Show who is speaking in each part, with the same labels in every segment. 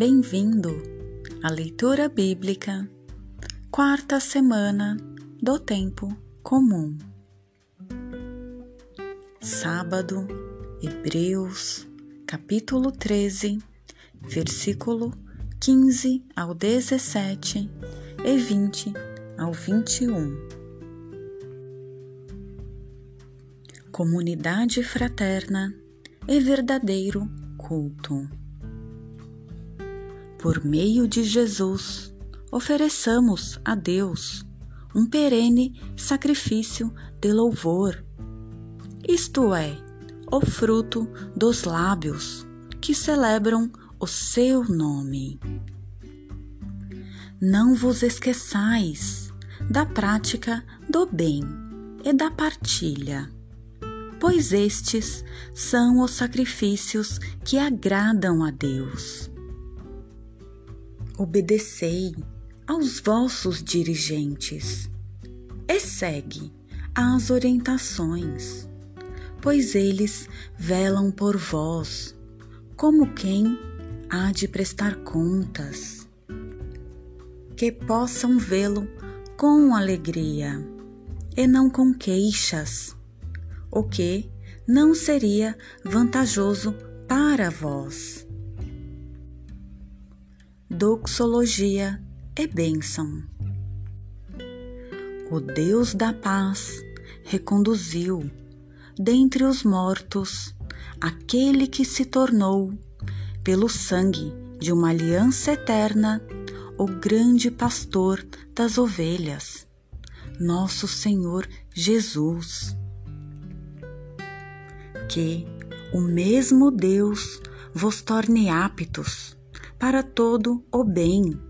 Speaker 1: Bem-vindo à leitura bíblica, quarta semana do tempo comum. Sábado, Hebreus, capítulo 13, versículo 15 ao 17 e 20 ao 21. Comunidade fraterna e verdadeiro culto por meio de Jesus, ofereçamos a Deus um perene sacrifício de louvor, isto é, o fruto dos lábios que celebram o seu nome. Não vos esqueçais da prática do bem e da partilha, pois estes são os sacrifícios que agradam a Deus obedecei aos vossos dirigentes e segue as orientações, pois eles velam por vós, como quem há de prestar contas. Que possam vê-lo com alegria e não com queixas, o que não seria vantajoso para vós doxologia e bênção. O Deus da paz reconduziu dentre os mortos aquele que se tornou, pelo sangue de uma aliança eterna, o grande pastor das ovelhas, nosso Senhor Jesus. Que o mesmo Deus vos torne aptos para todo o bem,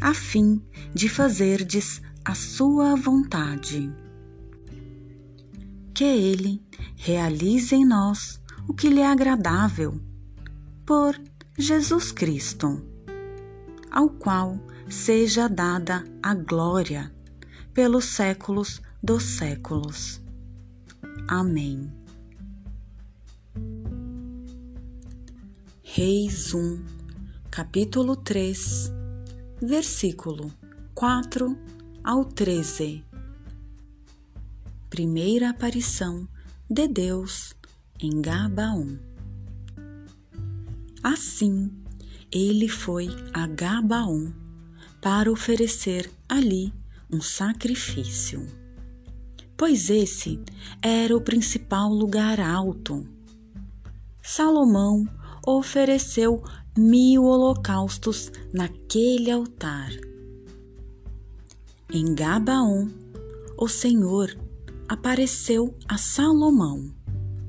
Speaker 1: a fim de fazerdes a sua vontade. Que Ele realize em nós o que lhe é agradável, por Jesus Cristo, ao qual seja dada a glória pelos séculos dos séculos. Amém. Reis 1 capítulo 3, versículo 4 ao 13. Primeira aparição de Deus em Gabaon. Assim, ele foi a Gabaon para oferecer ali um sacrifício, pois esse era o principal lugar alto. Salomão ofereceu mil holocaustos naquele altar. Em Gabaon, o Senhor apareceu a Salomão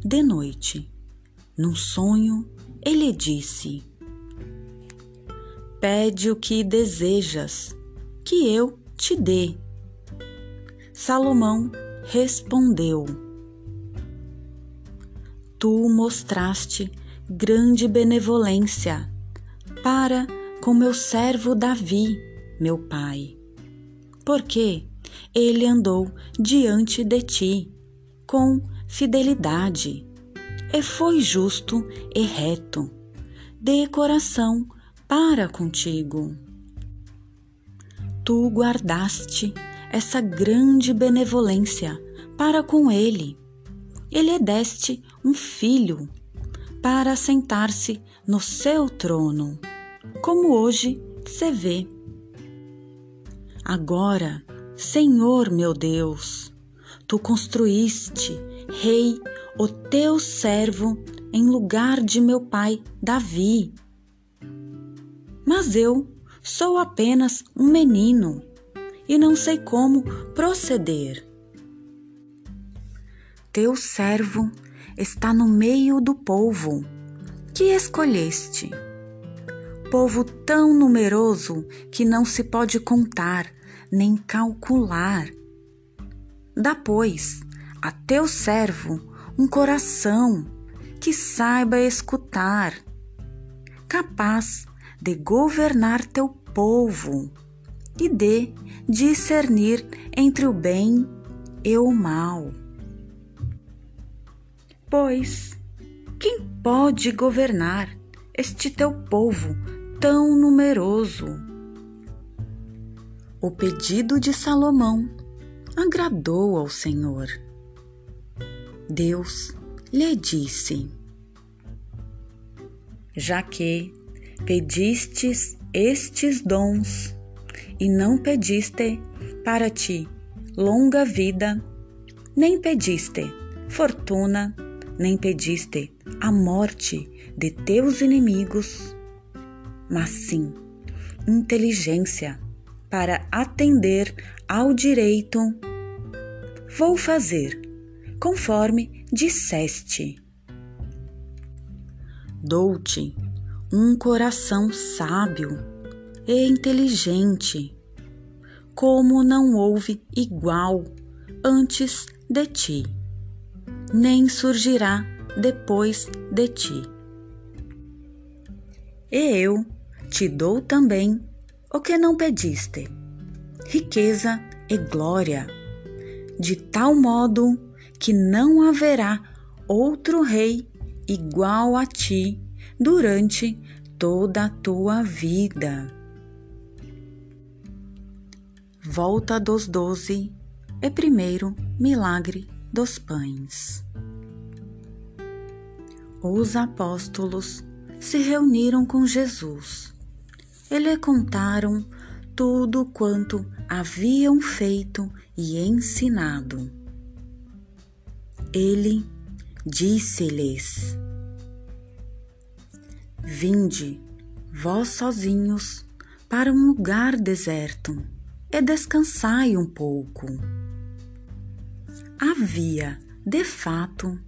Speaker 1: de noite. Num sonho, ele disse: Pede o que desejas, que eu te dê. Salomão respondeu: Tu mostraste grande benevolência para com meu servo Davi, meu pai. Porque ele andou diante de ti com fidelidade e foi justo e reto, de coração para contigo. Tu guardaste essa grande benevolência para com ele. Ele deste um filho para sentar-se no seu trono como hoje se vê. Agora, Senhor meu Deus, tu construíste, Rei, o teu servo em lugar de meu pai Davi. Mas eu sou apenas um menino e não sei como proceder. Teu servo está no meio do povo que escolheste povo tão numeroso que não se pode contar nem calcular. Dá, pois, a teu servo um coração que saiba escutar, capaz de governar teu povo e de discernir entre o bem e o mal. Pois, quem pode governar este teu povo tão numeroso. O pedido de Salomão agradou ao Senhor. Deus lhe disse: Já que pedistes estes dons e não pediste para ti longa vida, nem pediste fortuna, nem pediste a morte de teus inimigos, mas sim inteligência para atender ao direito. Vou fazer conforme disseste. Dou-te um coração sábio e inteligente, como não houve igual antes de ti, nem surgirá depois de ti. E eu te dou também o que não pediste, riqueza e glória, de tal modo que não haverá outro rei igual a ti durante toda a tua vida. Volta dos Doze e primeiro milagre dos pães. Os apóstolos se reuniram com Jesus e lhe contaram tudo quanto haviam feito e ensinado. Ele disse-lhes: Vinde, vós sozinhos, para um lugar deserto e descansai um pouco. Havia, de fato,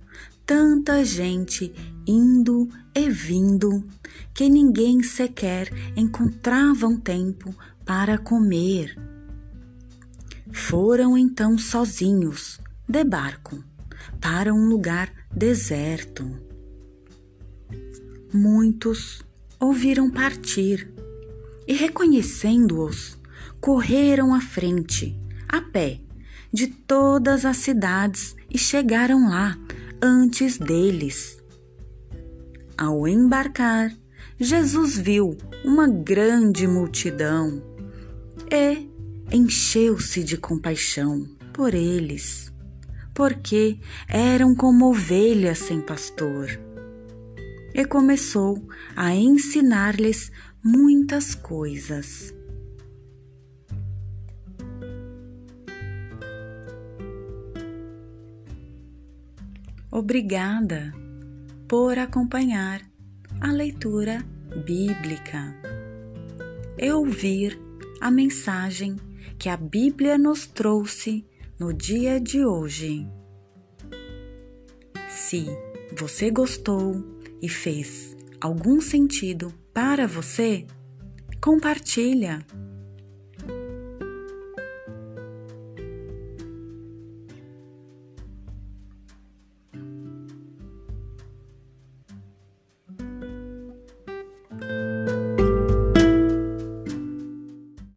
Speaker 1: tanta gente indo e vindo que ninguém sequer encontrava um tempo para comer. Foram então sozinhos, de barco, para um lugar deserto. Muitos ouviram partir e, reconhecendo-os, correram à frente, a pé, de todas as cidades e chegaram lá antes deles. Ao embarcar, Jesus viu uma grande multidão e encheu-se de compaixão por eles, porque eram como ovelhas sem pastor. E começou a ensinar-lhes muitas coisas. Obrigada por acompanhar a leitura bíblica e ouvir a mensagem que a Bíblia nos trouxe no dia de hoje. Se você gostou e fez algum sentido para você, compartilha